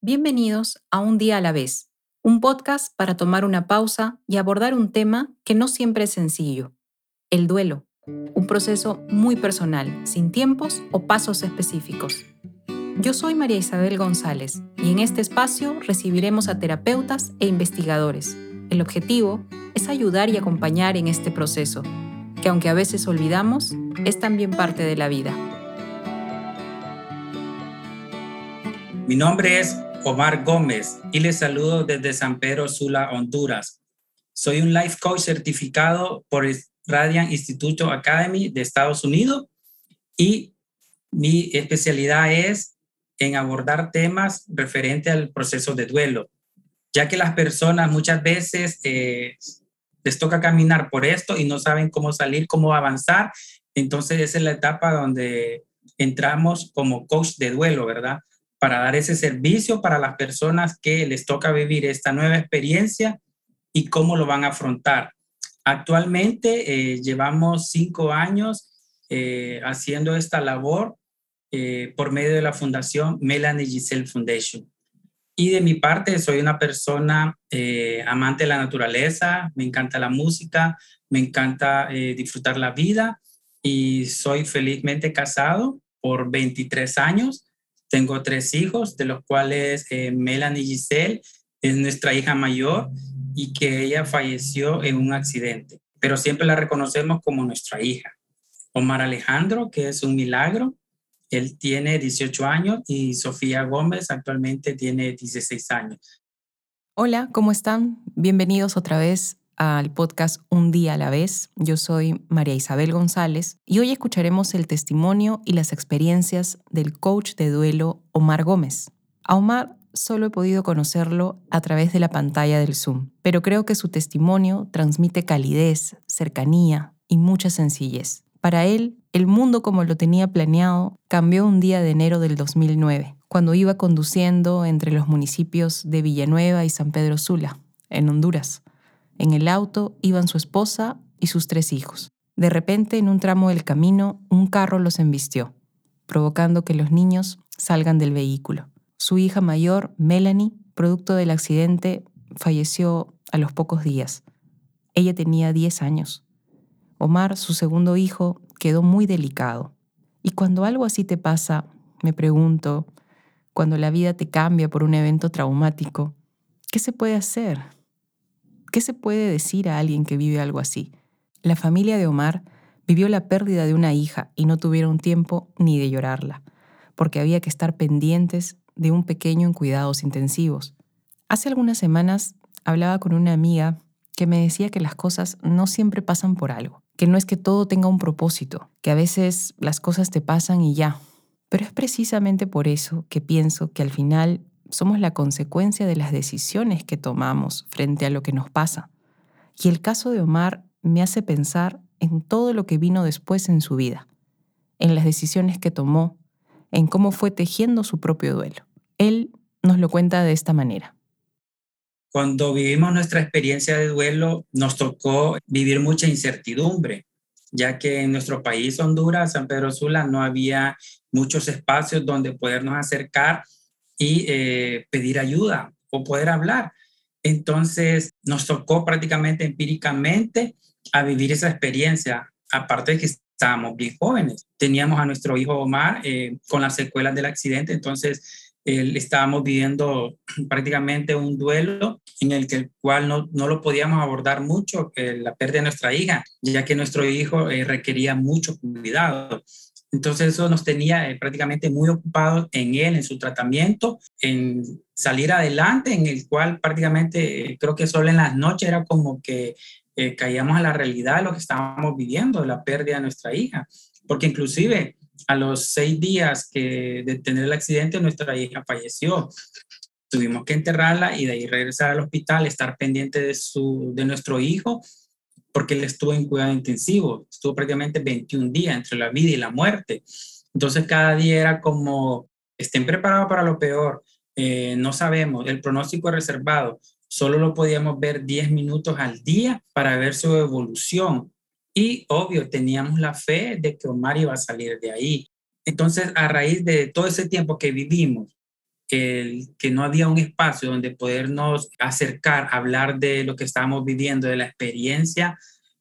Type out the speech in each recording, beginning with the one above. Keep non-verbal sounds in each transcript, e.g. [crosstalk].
Bienvenidos a Un día a la vez, un podcast para tomar una pausa y abordar un tema que no siempre es sencillo, el duelo, un proceso muy personal, sin tiempos o pasos específicos. Yo soy María Isabel González y en este espacio recibiremos a terapeutas e investigadores. El objetivo es ayudar y acompañar en este proceso, que aunque a veces olvidamos, es también parte de la vida. Mi nombre es Omar Gómez y les saludo desde San Pedro Sula, Honduras. Soy un life coach certificado por el Radiant Institute Academy de Estados Unidos y mi especialidad es en abordar temas referentes al proceso de duelo, ya que las personas muchas veces eh, les toca caminar por esto y no saben cómo salir, cómo avanzar. Entonces esa es la etapa donde entramos como coach de duelo, ¿verdad? Para dar ese servicio para las personas que les toca vivir esta nueva experiencia y cómo lo van a afrontar. Actualmente eh, llevamos cinco años eh, haciendo esta labor eh, por medio de la fundación Melanie Giselle Foundation. Y de mi parte, soy una persona amante de la naturaleza, me encanta la música, me encanta disfrutar la vida y soy felizmente casado por 23 años. Tengo tres hijos, de los cuales Melanie Giselle es nuestra hija mayor y que ella falleció en un accidente, pero siempre la reconocemos como nuestra hija. Omar Alejandro, que es un milagro, él tiene 18 años y Sofía Gómez actualmente tiene 16 años. Hola, ¿cómo están? Bienvenidos otra vez al podcast Un día a la vez. Yo soy María Isabel González y hoy escucharemos el testimonio y las experiencias del coach de duelo Omar Gómez. A Omar solo he podido conocerlo a través de la pantalla del Zoom, pero creo que su testimonio transmite calidez, cercanía y mucha sencillez. Para él, el mundo como lo tenía planeado cambió un día de enero del 2009, cuando iba conduciendo entre los municipios de Villanueva y San Pedro Sula, en Honduras. En el auto iban su esposa y sus tres hijos. De repente, en un tramo del camino, un carro los embistió, provocando que los niños salgan del vehículo. Su hija mayor, Melanie, producto del accidente, falleció a los pocos días. Ella tenía 10 años. Omar, su segundo hijo, quedó muy delicado. Y cuando algo así te pasa, me pregunto, cuando la vida te cambia por un evento traumático, ¿qué se puede hacer? ¿Qué se puede decir a alguien que vive algo así? La familia de Omar vivió la pérdida de una hija y no tuvieron tiempo ni de llorarla, porque había que estar pendientes de un pequeño en cuidados intensivos. Hace algunas semanas hablaba con una amiga que me decía que las cosas no siempre pasan por algo que no es que todo tenga un propósito, que a veces las cosas te pasan y ya. Pero es precisamente por eso que pienso que al final somos la consecuencia de las decisiones que tomamos frente a lo que nos pasa. Y el caso de Omar me hace pensar en todo lo que vino después en su vida, en las decisiones que tomó, en cómo fue tejiendo su propio duelo. Él nos lo cuenta de esta manera. Cuando vivimos nuestra experiencia de duelo, nos tocó vivir mucha incertidumbre, ya que en nuestro país, Honduras, San Pedro Sula, no había muchos espacios donde podernos acercar y eh, pedir ayuda o poder hablar. Entonces, nos tocó prácticamente empíricamente a vivir esa experiencia, aparte de que estábamos bien jóvenes. Teníamos a nuestro hijo Omar eh, con las secuelas del accidente, entonces estábamos viviendo [clears throat] prácticamente un duelo en el, que, el cual no, no lo podíamos abordar mucho, la pérdida de nuestra hija, ya que nuestro hijo eh, requería mucho cuidado. Entonces eso nos tenía eh, prácticamente muy ocupados en él, en su tratamiento, en salir adelante, en el cual prácticamente eh, creo que solo en las noches era como que caíamos a la realidad de lo que estábamos viviendo, de la pérdida de nuestra hija, porque inclusive a los seis días que de tener el accidente, nuestra hija falleció. Tuvimos que enterrarla y de ahí regresar al hospital, estar pendiente de, su, de nuestro hijo, porque él estuvo en cuidado intensivo. Estuvo prácticamente 21 días entre la vida y la muerte. Entonces cada día era como, estén preparados para lo peor, eh, no sabemos, el pronóstico es reservado, solo lo podíamos ver 10 minutos al día para ver su evolución. Y obvio, teníamos la fe de que Omar iba a salir de ahí. Entonces, a raíz de todo ese tiempo que vivimos el que no había un espacio donde podernos acercar, hablar de lo que estábamos viviendo, de la experiencia,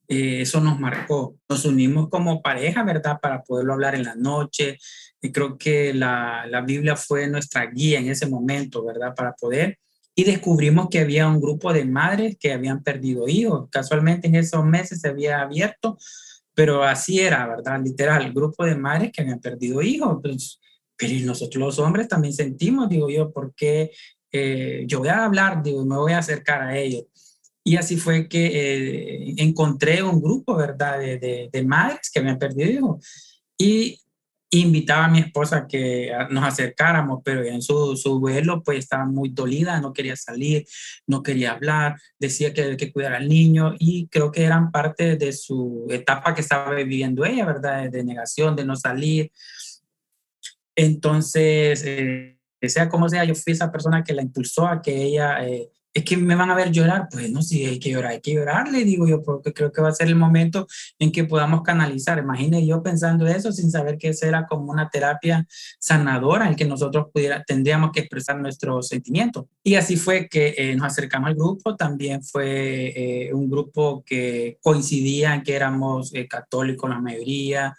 eh, eso nos marcó. Nos unimos como pareja, ¿verdad? Para poderlo hablar en la noche. Y creo que la, la Biblia fue nuestra guía en ese momento, ¿verdad? Para poder. Y descubrimos que había un grupo de madres que habían perdido hijos. Casualmente en esos meses se había abierto, pero así era, ¿verdad? Literal, grupo de madres que habían perdido hijos. Entonces, pero nosotros los hombres también sentimos, digo yo, porque eh, yo voy a hablar, digo, me voy a acercar a ellos. Y así fue que eh, encontré un grupo, ¿verdad?, de, de, madres que me han perdido Y invitaba a mi esposa que nos acercáramos, pero en su, su vuelo pues estaba muy dolida, no quería salir, no quería hablar, decía que que cuidar al niño y creo que eran parte de su etapa que estaba viviendo ella, ¿verdad? De negación, de no salir. Entonces, eh, sea como sea, yo fui esa persona que la impulsó a que ella eh, es que me van a ver llorar, pues no, si hay que llorar, hay que llorar, le digo yo, porque creo que va a ser el momento en que podamos canalizar. Imagine yo pensando eso sin saber que eso era como una terapia sanadora en que nosotros pudiera, tendríamos que expresar nuestros sentimientos. Y así fue que eh, nos acercamos al grupo, también fue eh, un grupo que coincidía en que éramos católicos la mayoría,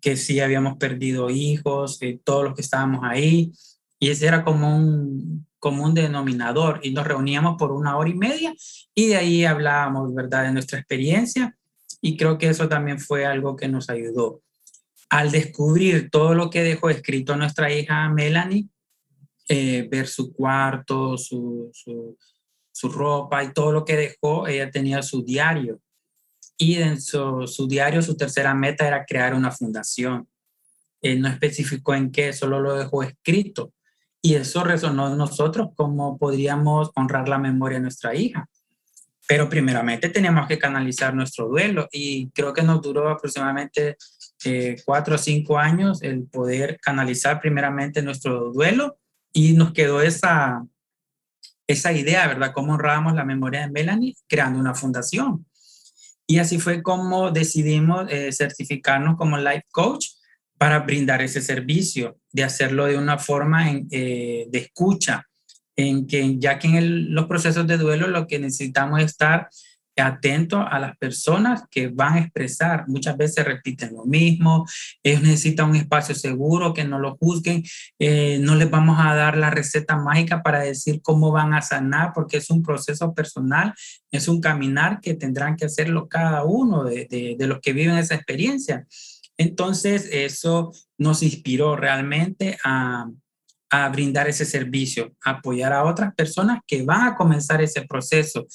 que sí habíamos perdido hijos, todos los que estábamos ahí. Y ese era como un, común denominador y nos reuníamos por una hora y media y de ahí hablábamos, ¿verdad?, de nuestra experiencia y creo que eso también fue algo que nos ayudó. Al descubrir todo lo que dejó escrito nuestra hija Melanie, eh, ver su cuarto, su, su, ropa y todo lo que dejó, ella tenía su diario. Y en su, diario, su tercera meta era crear una fundación. Él no especificó en qué, solo lo dejó escrito y eso resonó en nosotros, cómo podríamos honrar la memoria de nuestra hija. Pero primeramente teníamos que canalizar nuestro duelo y creo que nos duró aproximadamente eh, cuatro o cinco años el poder canalizar primeramente nuestro duelo y nos quedó esa, esa idea, ¿verdad? Cómo honrábamos la memoria de Melanie creando una fundación. Y así fue como decidimos eh, certificarnos como life coach para brindar ese servicio, de hacerlo de una forma eh, de escucha, en que ya que en los procesos de duelo lo que necesitamos es estar atentos a las personas que van a expresar. Muchas veces repiten lo mismo, ellos necesitan un espacio seguro, que no lo juzguen, eh, no les vamos a dar la receta mágica para decir cómo van a sanar, porque es un proceso personal, es un caminar que tendrán que hacerlo cada uno de, de, los que viven esa experiencia. Entonces, eso nos inspiró realmente a, brindar ese servicio, apoyar a otras personas que van a comenzar ese proceso.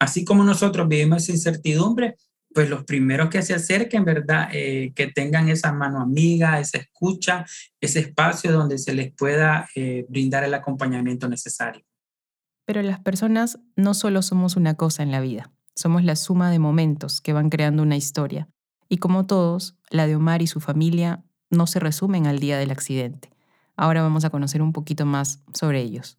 Así como nosotros vivimos esa incertidumbre, pues los primeros que se acerquen, ¿verdad? Eh, que tengan esa mano amiga, esa escucha, ese espacio donde se les pueda eh, brindar el acompañamiento necesario. Pero las personas no solo somos una cosa en la vida, somos la suma de momentos que van creando una historia. Y como todos, la de Omar y su familia no se resumen al día del accidente. Ahora vamos a conocer un poquito más sobre ellos.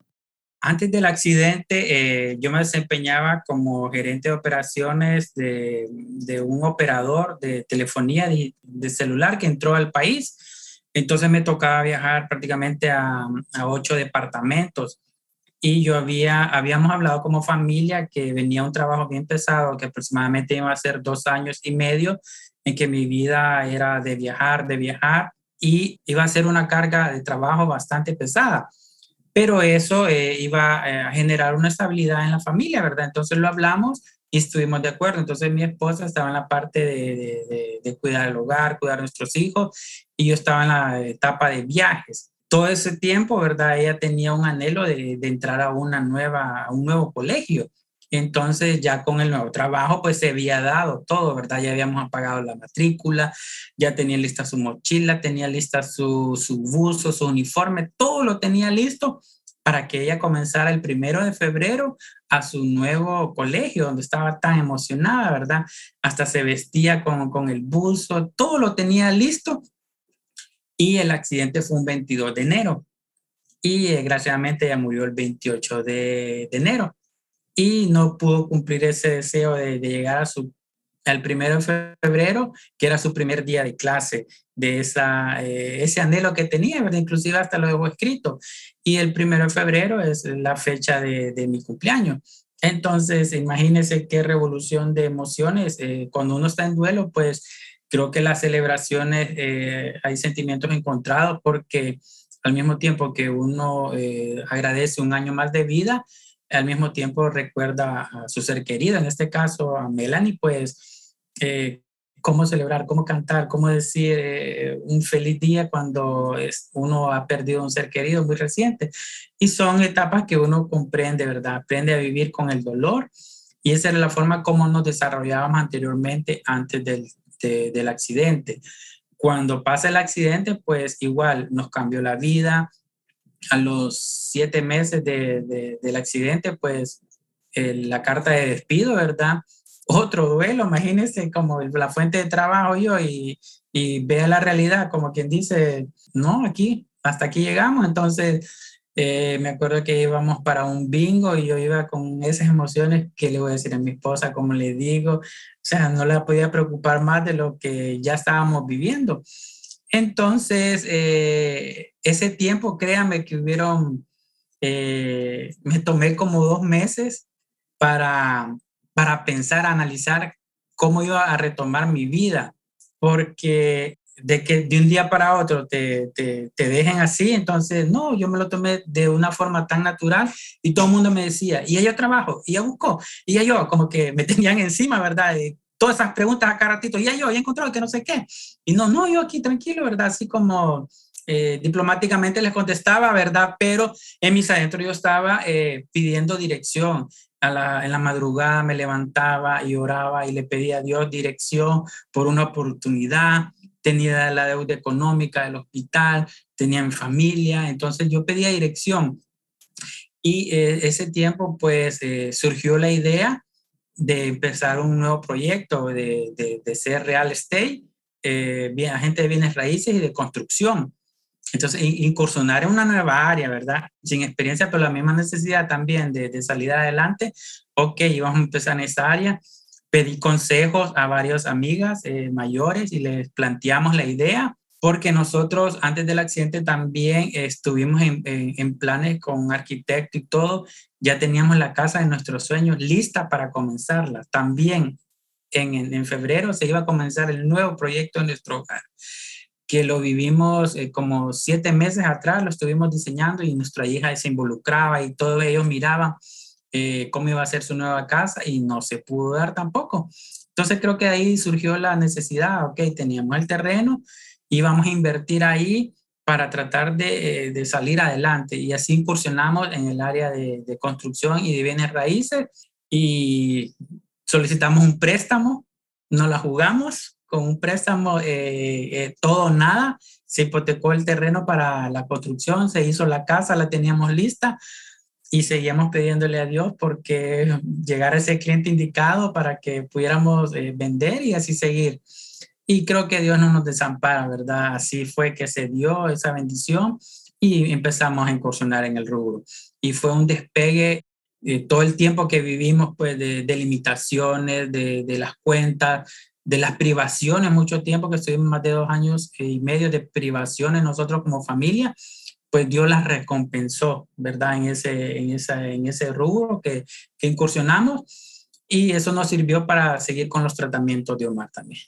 Antes del accidente, eh, yo me desempeñaba como gerente de operaciones de, un operador de telefonía de, celular que entró al país. Entonces me tocaba viajar prácticamente a, a ocho departamentos y yo había, habíamos hablado como familia que venía un trabajo bien pesado, que aproximadamente iba a ser dos años y medio, en que mi vida era de viajar, de viajar y iba a ser una carga de trabajo bastante pesada. Pero eso eh, iba eh, a generar una estabilidad en la familia, ¿verdad? Entonces lo hablamos y estuvimos de acuerdo. Entonces mi esposa estaba en la parte de, cuidar el hogar, cuidar a nuestros hijos y yo estaba en la etapa de viajes. Todo ese tiempo, ¿verdad? Ella tenía un anhelo de entrar a, una nueva, a un nuevo colegio entonces ya con el nuevo trabajo pues se había dado todo, ¿verdad? Ya habíamos pagado la matrícula, ya tenía lista su mochila, tenía lista su, su buzo, su uniforme, todo lo tenía listo para que ella comenzara el primero de febrero a su nuevo colegio, donde estaba tan emocionada, ¿verdad? Hasta se vestía con, con el buzo, todo lo tenía listo. Y el accidente fue un 22 de enero. Y eh, desgraciadamente ella murió el 28 de, de enero y no pudo cumplir ese deseo de, llegar a su el primero de febrero, que era su primer día de clase, de esa, eh, ese anhelo que tenía, ¿verdad? inclusive hasta lo dejó escrito. Y el primero de febrero es la fecha de, de mi cumpleaños. Entonces, imagínense qué revolución de emociones. Eh, cuando uno está en duelo, pues creo que las celebraciones, eh, hay sentimientos encontrados porque al mismo tiempo que uno agradece un año más de vida, al mismo tiempo recuerda a su ser querido, en este caso a Melanie, pues eh, cómo celebrar, cómo cantar, cómo decir eh, un feliz día cuando uno ha perdido un ser querido muy reciente. Y son etapas que uno comprende, ¿verdad? Aprende a vivir con el dolor. Y esa era la forma como nos desarrollábamos anteriormente antes del, del accidente. Cuando pasa el accidente, pues igual nos cambió la vida, a los siete meses de, del accidente, pues la carta de despido, ¿verdad? Otro duelo, imagínense como la fuente de trabajo yo y, y vea la realidad, como quien dice, no, aquí, hasta aquí llegamos. Entonces, eh, me acuerdo que íbamos para un bingo y yo iba con esas emociones que le voy a decir a mi esposa, como le digo, o sea, no la podía preocupar más de lo que ya estábamos viviendo. Entonces, eh, ese tiempo, créanme que hubieron, eh, me tomé como dos meses para, para pensar, analizar cómo iba a retomar mi vida, porque de que de un día para otro te, te, te, dejen así, entonces no, yo me lo tomé de una forma tan natural y todo el mundo me decía, y yo trabajo, y ya busco, y yo como que me [laughs] tenían encima, ¿verdad? Todas esas preguntas a cada ratito, ya yo he encontrado que no sé qué. Y no, no, yo aquí tranquilo, ¿verdad? Así como eh, diplomáticamente les contestaba, ¿verdad? Pero en mis adentros yo estaba eh, pidiendo dirección. A la, en la madrugada me levantaba y oraba y le pedía a Dios dirección por una oportunidad. Tenía la deuda económica del hospital, tenía mi familia, entonces yo pedía dirección. Y eh, ese tiempo, pues, surgió la idea de empezar un nuevo proyecto, de, de, ser real estate, eh, bien, agente de bienes raíces y de construcción. Entonces, incursionar en una nueva área, ¿verdad? Sin experiencia, pero la misma necesidad también de, de salir adelante. Ok, vamos a empezar en esta área. Pedí consejos a varias amigas eh, mayores y les planteamos la idea porque nosotros antes del accidente también estuvimos en, en, planes con arquitecto y todo, ya teníamos la casa de nuestros sueños lista para comenzarla. También en, en, febrero se iba a comenzar el nuevo proyecto en nuestro hogar, que lo vivimos eh, como siete meses atrás, lo estuvimos diseñando y nuestra hija se involucraba y todos ellos miraban eh, cómo iba a ser su nueva casa y no se pudo dar tampoco. Entonces creo que ahí surgió la necesidad, ok, teníamos el terreno, y vamos a invertir ahí para tratar de, eh, de, salir adelante. Y así incursionamos en el área de, de, construcción y de bienes raíces y solicitamos un préstamo, nos la jugamos con un préstamo eh, eh, todo nada, se hipotecó el terreno para la construcción, se hizo la casa, la teníamos lista y seguíamos pidiéndole a Dios porque llegara ese cliente indicado para que pudiéramos vender y así seguir. Y creo que Dios no nos desampara, ¿verdad? Así fue que se dio esa bendición y empezamos a incursionar en el rubro. Y fue un despegue eh, todo el tiempo que vivimos, pues, de, limitaciones, de, de, las cuentas, de las privaciones, mucho tiempo que estuvimos más de dos años y medio de privaciones nosotros como familia, pues Dios las recompensó, ¿verdad? En ese, en esa, en ese rubro que, que incursionamos y eso nos sirvió para seguir con los tratamientos de Omar también.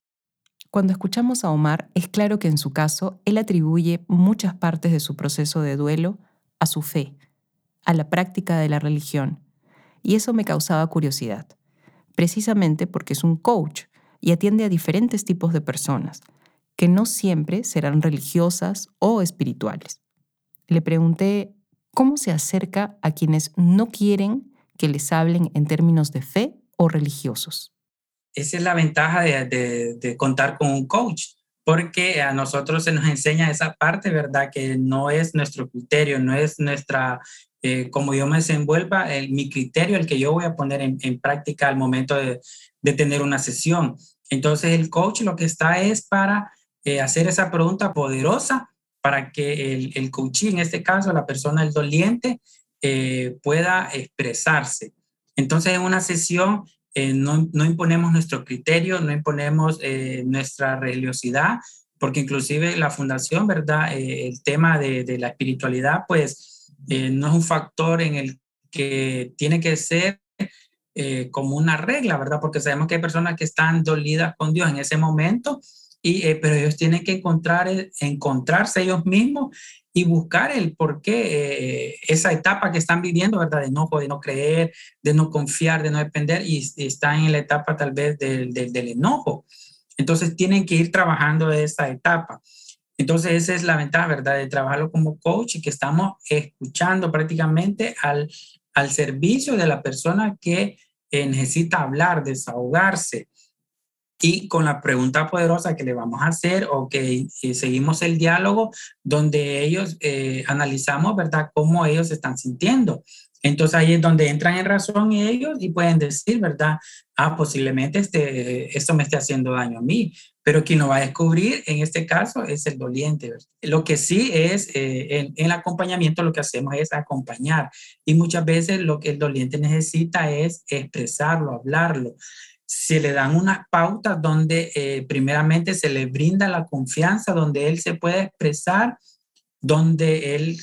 Cuando escuchamos a Omar, es claro que en su caso, él atribuye muchas partes de su proceso de duelo a su fe, a la práctica de la religión. Y eso me causaba curiosidad, precisamente porque es un coach y atiende a diferentes tipos de personas, que no siempre serán religiosas o espirituales. Le pregunté cómo se acerca a quienes no quieren que les hablen en términos de fe o religiosos esa es la ventaja de, de, contar con un coach, porque a nosotros se nos enseña esa parte, ¿verdad? Que no es nuestro criterio, no es nuestra, eh, como yo me desenvuelva, el, mi criterio, el que yo voy a poner en, en práctica al momento de, de, tener una sesión. Entonces el coach lo que está es para eh, hacer esa pregunta poderosa para que el, el coach, en este caso la persona, el doliente, eh, pueda expresarse. Entonces en una sesión eh, no, imponemos nuestro criterio, no imponemos eh, nuestra religiosidad, porque inclusive la fundación, ¿verdad? Eh, el tema de, de, la espiritualidad, pues no es un factor en el que tiene que ser como una regla, ¿verdad? Porque sabemos que hay personas que están dolidas con Dios en ese momento, y, pero ellos tienen que encontrar, encontrarse ellos mismos y buscar el por qué eh, esa etapa que están viviendo, ¿verdad? De no, de no creer, de no confiar, de no depender y, están en la etapa tal vez del, del, del, enojo. Entonces tienen que ir trabajando esa etapa. Entonces esa es la ventaja, ¿verdad? De trabajarlo como coach y que estamos escuchando prácticamente al, al servicio de la persona que eh, necesita hablar, desahogarse, y con la pregunta poderosa que le vamos a hacer o que eh, seguimos el diálogo donde ellos eh, analizamos, ¿verdad?, cómo ellos se están sintiendo. Entonces ahí es donde entran en razón ellos y pueden decir, ¿verdad? Ah, posiblemente este, esto me esté haciendo daño a mí, pero quien lo va a descubrir en este caso es el doliente. Lo que sí es, eh, en, en, el acompañamiento lo que hacemos es acompañar y muchas veces lo que el doliente necesita es expresarlo, hablarlo se le dan unas pautas donde eh, primeramente se le brinda la confianza, donde él se puede expresar, donde él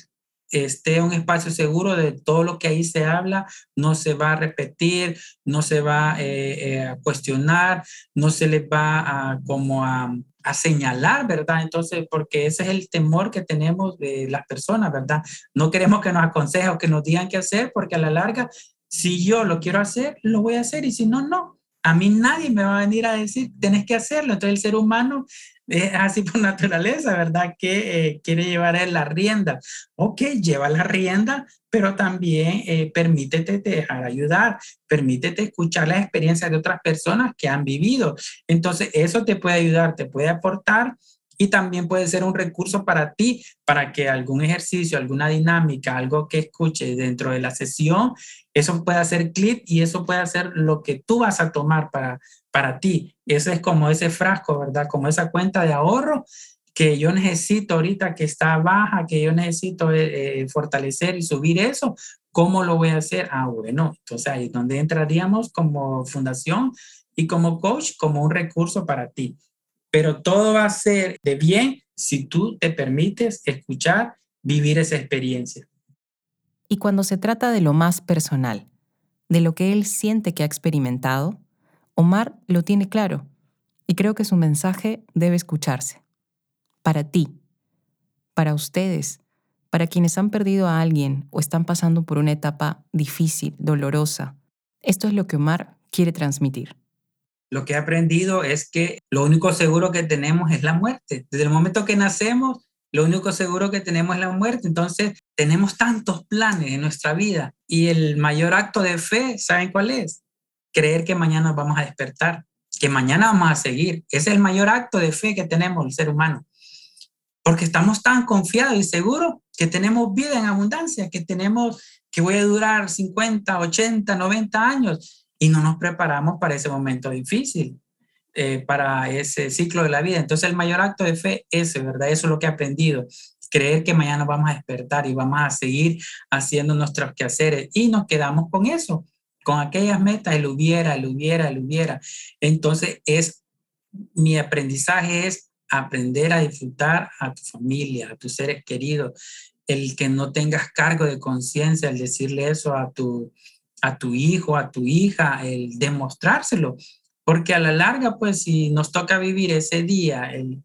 esté en un espacio seguro de todo lo que ahí se habla, no se va a repetir, no se va eh, eh, a cuestionar, no se le va a como a, a, señalar, ¿verdad? Entonces, porque ese es el temor que tenemos de las personas, ¿verdad? No queremos que nos aconsejen o que nos digan qué hacer, porque a la larga, si yo lo quiero hacer, lo voy a hacer y si no, no a mí nadie me va a venir a decir, tienes que hacerlo. Entonces el ser humano es así por [laughs] naturaleza, ¿verdad? Que eh, quiere llevar la rienda. Ok, lleva la rienda, pero también eh, permítete dejar ayudar, permítete escuchar las experiencias de otras personas que han vivido. Entonces eso te puede ayudar, te puede aportar y también puede ser un recurso para ti, para que algún ejercicio, alguna dinámica, algo que escuches dentro de la sesión, eso puede hacer clic y eso puede hacer lo que tú vas a tomar para, para ti. Ese es como ese frasco, ¿verdad? Como esa cuenta de ahorro que yo necesito ahorita que está baja, que yo necesito eh, eh, fortalecer y subir eso, ¿cómo lo voy a hacer? Ah, bueno, entonces ahí es donde entraríamos como fundación y como coach, como un recurso para ti pero todo va a ser de bien si tú te permites escuchar, vivir esa experiencia. Y cuando se trata de lo más personal, de lo que él siente que ha experimentado, Omar lo tiene claro y creo que su mensaje debe escucharse. Para ti, para ustedes, para quienes han perdido a alguien o están pasando por una etapa difícil, dolorosa, esto es lo que Omar quiere transmitir lo que he aprendido es que lo único seguro que tenemos es la muerte. Desde el momento que nacemos, lo único seguro que tenemos es la muerte. Entonces, tenemos tantos planes en nuestra vida y el mayor acto de fe, ¿saben cuál es? Creer que mañana vamos a despertar, que mañana vamos a seguir. Es el mayor acto de fe que tenemos el ser humano. Porque estamos tan confiados y seguros que tenemos vida en abundancia, que tenemos que voy a durar 50, 80, 90 años y no nos preparamos para ese momento difícil, eh, para ese ciclo de la vida. Entonces el mayor acto de fe es ¿verdad? Eso es lo que he aprendido. Creer que mañana vamos a despertar y vamos a seguir haciendo nuestros quehaceres y nos quedamos con eso, con aquellas metas, el hubiera, el hubiera, el hubiera. Entonces es, mi aprendizaje es aprender a disfrutar a tu familia, a tus seres queridos, el que no tengas cargo de conciencia, el decirle eso a tu, a tu hijo, a tu hija, el demostrárselo. Porque a la larga, pues si nos toca vivir ese día, el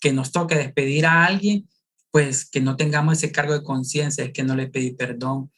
que nos toque despedir a alguien, pues que no tengamos ese cargo de conciencia, es que no le pedí perdón,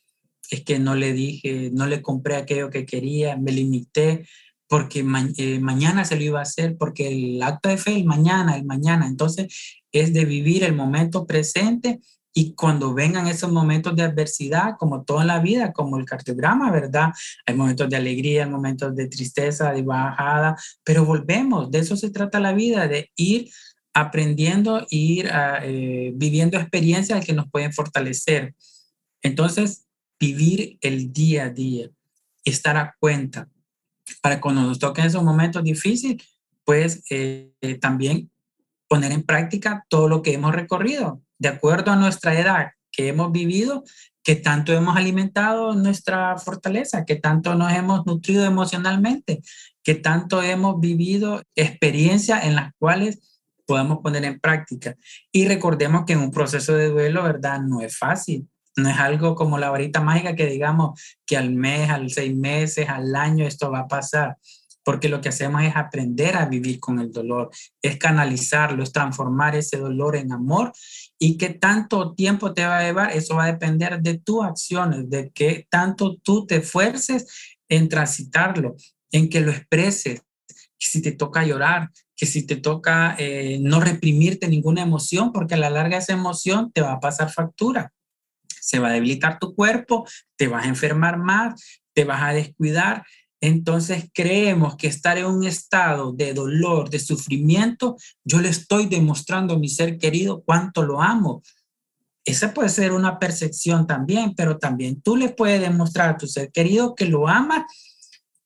es que no le dije, no le compré aquello que quería, me limité, porque eh, mañana se lo iba a hacer, porque el acto de fe, el mañana, el mañana, entonces es de vivir el momento presente y cuando vengan esos momentos de adversidad, como toda la vida, como el cardiograma, ¿verdad? Hay momentos de alegría, hay momentos de tristeza, de bajada, pero volvemos, de eso se trata la vida, de ir aprendiendo, ir ah, eh, viviendo experiencias que nos pueden fortalecer. Entonces, vivir el día a día, estar a cuenta, para cuando nos toquen esos momentos difíciles, pues eh, también poner en práctica todo lo que hemos recorrido de acuerdo a nuestra edad que hemos vivido, que tanto hemos alimentado nuestra fortaleza, que tanto nos hemos nutrido emocionalmente, que tanto hemos vivido experiencias en las cuales podemos poner en práctica. Y recordemos que en un proceso de duelo, ¿verdad? No es fácil. No es algo como la varita mágica que digamos que al mes, al seis meses, al año esto va a pasar porque lo que hacemos es aprender a vivir con el dolor, es canalizarlo, es transformar ese dolor en amor y qué tanto tiempo te va a llevar, eso va a depender de tus acciones, de qué tanto tú te esfuerces en transitarlo, en que lo expreses, que si te toca llorar, que si te toca eh, no reprimirte ninguna emoción, porque a la larga esa emoción te va a pasar factura. Se va a debilitar tu cuerpo, te vas a enfermar más, te vas a descuidar entonces creemos que estar en un estado de dolor, de sufrimiento, yo le estoy demostrando a mi ser querido cuánto lo amo. Esa puede ser una percepción también, pero también tú le puedes demostrar a tu ser querido que lo amas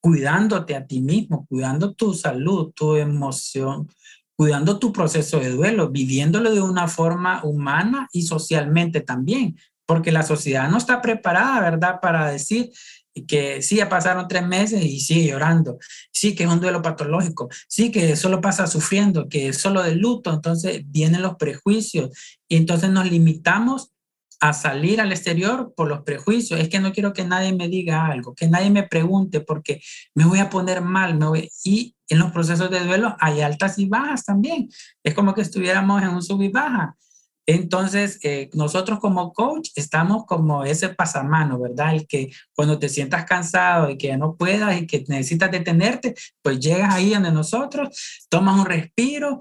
cuidándote a ti mismo, cuidando tu salud, tu emoción, cuidando tu proceso de duelo, viviéndolo de una forma humana y socialmente también, porque la sociedad no está preparada, ¿verdad?, para decir, que sí, ya pasaron tres meses y sigue llorando, sí, que es un duelo patológico, sí, que solo pasa sufriendo, que solo de luto, entonces vienen los prejuicios y entonces nos limitamos a salir al exterior por los prejuicios. Es que no quiero que nadie me diga algo, que nadie me pregunte porque me voy a poner mal. Me voy... Y en los procesos de duelo hay altas y bajas también. Es como que estuviéramos en un sub y baja. Entonces, eh, nosotros como coach estamos como ese pasamano, ¿verdad? El que cuando te sientas cansado y que ya no puedas y que necesitas detenerte, pues llegas ahí donde nosotros, tomas un respiro,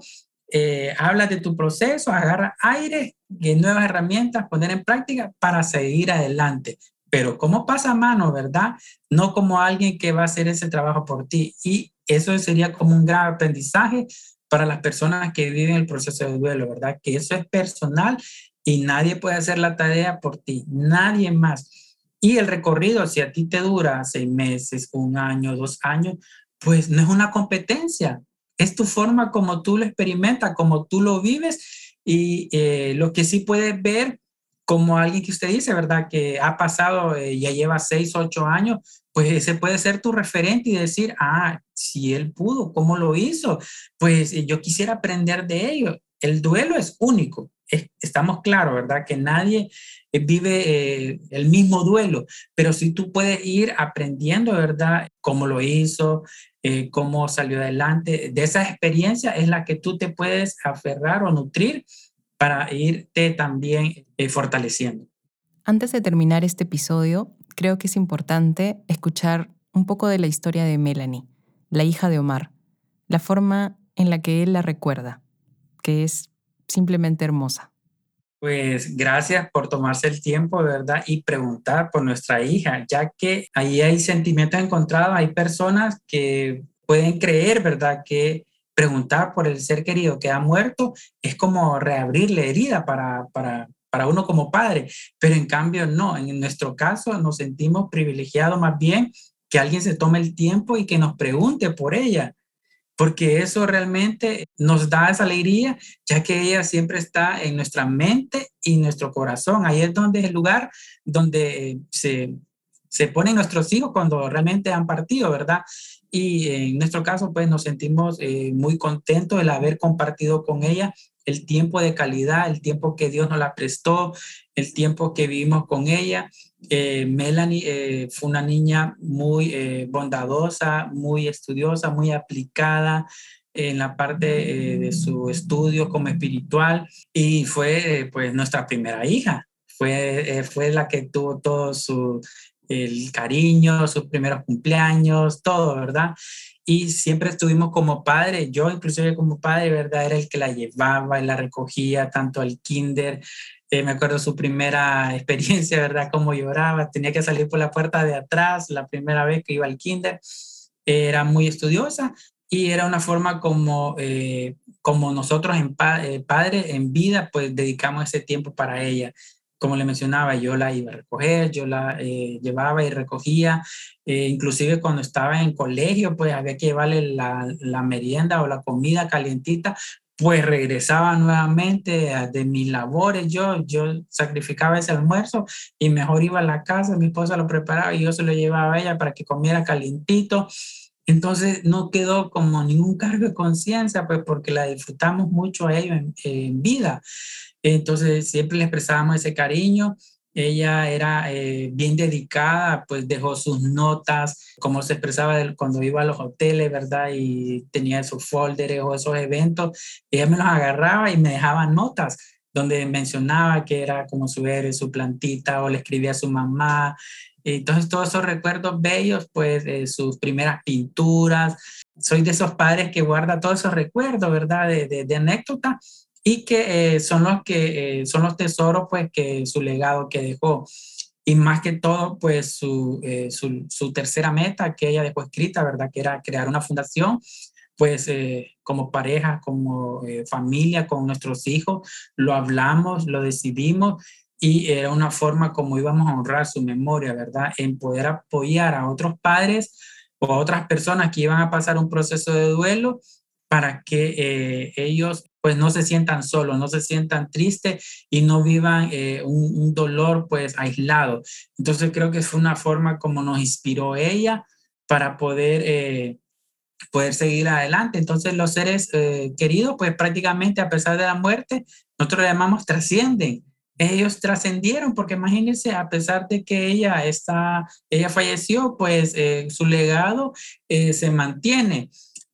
eh, hablas de tu proceso, agarras aire y nuevas herramientas, poner en práctica para seguir adelante. Pero como pasamano, ¿verdad? No como alguien que va a hacer ese trabajo por ti. Y eso sería como un gran aprendizaje para las personas que viven el proceso de duelo, ¿verdad? Que eso es personal y nadie puede hacer la tarea por ti, nadie más. Y el recorrido, si a ti te dura seis meses, un año, dos años, pues no es una competencia, es tu forma como tú lo experimentas, como tú lo vives y eh, lo que sí puedes ver como alguien que usted dice, ¿verdad? Que ha pasado, eh, ya lleva seis, ocho años, pues ese puede ser tu referente y decir, ah, si él pudo, ¿cómo lo hizo? Pues eh, yo quisiera aprender de ello. El duelo es único, estamos claros, ¿verdad? Que nadie eh, vive eh, el mismo duelo, pero si tú puedes ir aprendiendo, ¿verdad? Cómo lo hizo, cómo salió adelante, de esa experiencia es la que tú te puedes aferrar o nutrir para irte también fortaleciendo. Antes de terminar este episodio, creo que es importante escuchar un poco de la historia de Melanie, la hija de Omar, la forma en la que él la recuerda, que es simplemente hermosa. Pues gracias por tomarse el tiempo, ¿verdad? Y preguntar por nuestra hija, ya que ahí hay sentimientos encontrados, hay personas que pueden creer, ¿verdad? Que preguntar por el ser querido que ha muerto es como reabrirle herida para, para, para uno como padre, pero en cambio no, en nuestro caso nos sentimos privilegiados más bien que alguien se tome el tiempo y que nos pregunte por ella, porque eso realmente nos da esa alegría, ya que ella siempre está en nuestra mente y nuestro corazón. Ahí es donde es el lugar donde se, se ponen nuestros hijos cuando realmente han partido, ¿verdad? Y en nuestro caso, pues nos sentimos eh, muy contentos de haber compartido con ella el tiempo de calidad, el tiempo que Dios nos la prestó, el tiempo que vivimos con ella. Eh, Melanie eh, fue una niña muy eh, bondadosa, muy estudiosa, muy aplicada en la parte de su estudio como espiritual y fue pues nuestra primera hija. Fue, fue la que tuvo todo su el cariño, sus primeros cumpleaños, todo, ¿verdad? Y siempre estuvimos como padre, yo inclusive como padre, ¿verdad? Era el que la llevaba y la recogía tanto al kinder. Eh, me acuerdo su primera [laughs] experiencia, ¿verdad? Cómo lloraba, tenía que salir por la puerta de atrás la primera vez que iba al kinder. era muy estudiosa y era una forma como, eh, como nosotros en eh, padres en vida, pues dedicamos ese tiempo para ella como le mencionaba, yo la iba a recoger, yo la eh, llevaba y recogía, eh, inclusive cuando estaba en colegio, pues había que llevarle la, la, merienda o la comida calientita, pues regresaba nuevamente de mis labores. Yo, yo sacrificaba ese almuerzo y mejor iba a la casa, mi esposa lo preparaba y yo se lo llevaba a ella para que comiera calientito. Entonces no quedó como ningún cargo de conciencia, pues porque la disfrutamos mucho a ellos en, en, vida. Entonces siempre le expresábamos ese cariño ella era eh, bien dedicada, pues dejó sus notas, como se expresaba cuando iba a los hoteles, ¿verdad? Y tenía esos folders o esos eventos. Ella me los agarraba y me dejaba notas donde mencionaba que era como su héroe, su plantita, o le escribía a su mamá. Entonces, todos esos recuerdos bellos, pues, de sus primeras pinturas. Soy de esos padres que guarda todos esos recuerdos, ¿verdad? De, de, de anécdotas y que eh, son los que eh, son los tesoros pues que su legado que dejó. Y más que todo pues su, eh, su, su, tercera meta que ella dejó escrita verdad que era crear una fundación pues como pareja como familia con nuestros hijos. Lo hablamos lo decidimos y era una forma como íbamos a honrar su memoria verdad en poder apoyar a otros padres o a otras personas que iban a pasar un proceso de duelo para que ellos pues no se sientan solos, no se sientan tristes y no vivan eh, un, dolor pues aislado. Entonces creo que fue una forma como nos inspiró ella para poder, eh, poder seguir adelante. Entonces los seres eh, queridos pues prácticamente a pesar de la muerte, nosotros le llamamos trascienden. Ellos trascendieron porque imagínense, a pesar de que ella, está, ella falleció, pues su legado se mantiene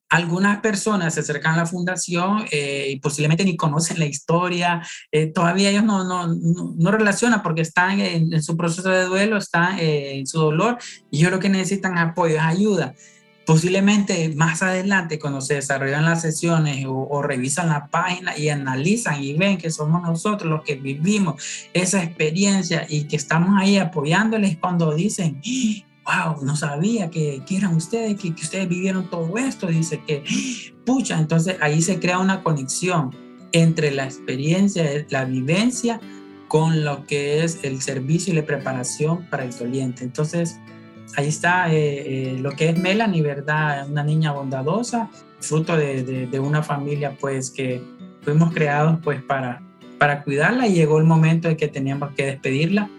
algunas personas se acercan a la fundación eh, y posiblemente ni conocen la historia, eh, todavía ellos no, no, no, relacionan porque están en, su proceso de duelo, están eh, en su dolor y yo lo que necesitan apoyo, es ayuda. Posiblemente más adelante, cuando se desarrollan las sesiones o, o revisan la página y analizan y ven que somos nosotros los que vivimos esa experiencia y que estamos ahí apoyándoles cuando dicen, wow, no sabía que, que eran ustedes, que, ustedes vivieron todo esto. Dice que, pucha, entonces ahí se crea una conexión entre la experiencia, la vivencia con lo que es el servicio y la preparación para el doliente. Entonces, ahí está eh, eh, lo que es Melanie, ¿verdad? Una niña bondadosa, fruto de, una familia pues que fuimos creados pues para, para cuidarla y llegó el momento de que teníamos que despedirla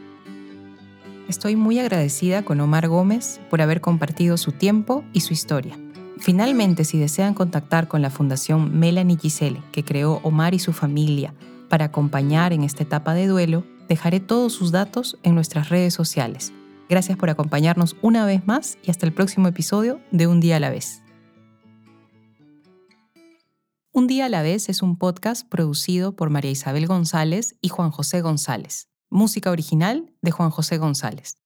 Estoy muy agradecida con Omar Gómez por haber compartido su tiempo y su historia. Finalmente, si desean contactar con la Fundación Melanie Gisele, que creó Omar y su familia para acompañar en esta etapa de duelo, dejaré todos sus datos en nuestras redes sociales. Gracias por acompañarnos una vez más y hasta el próximo episodio de Un día a la vez. Un día a la vez es un podcast producido por María Isabel González y Juan José González. Música original de Juan José González.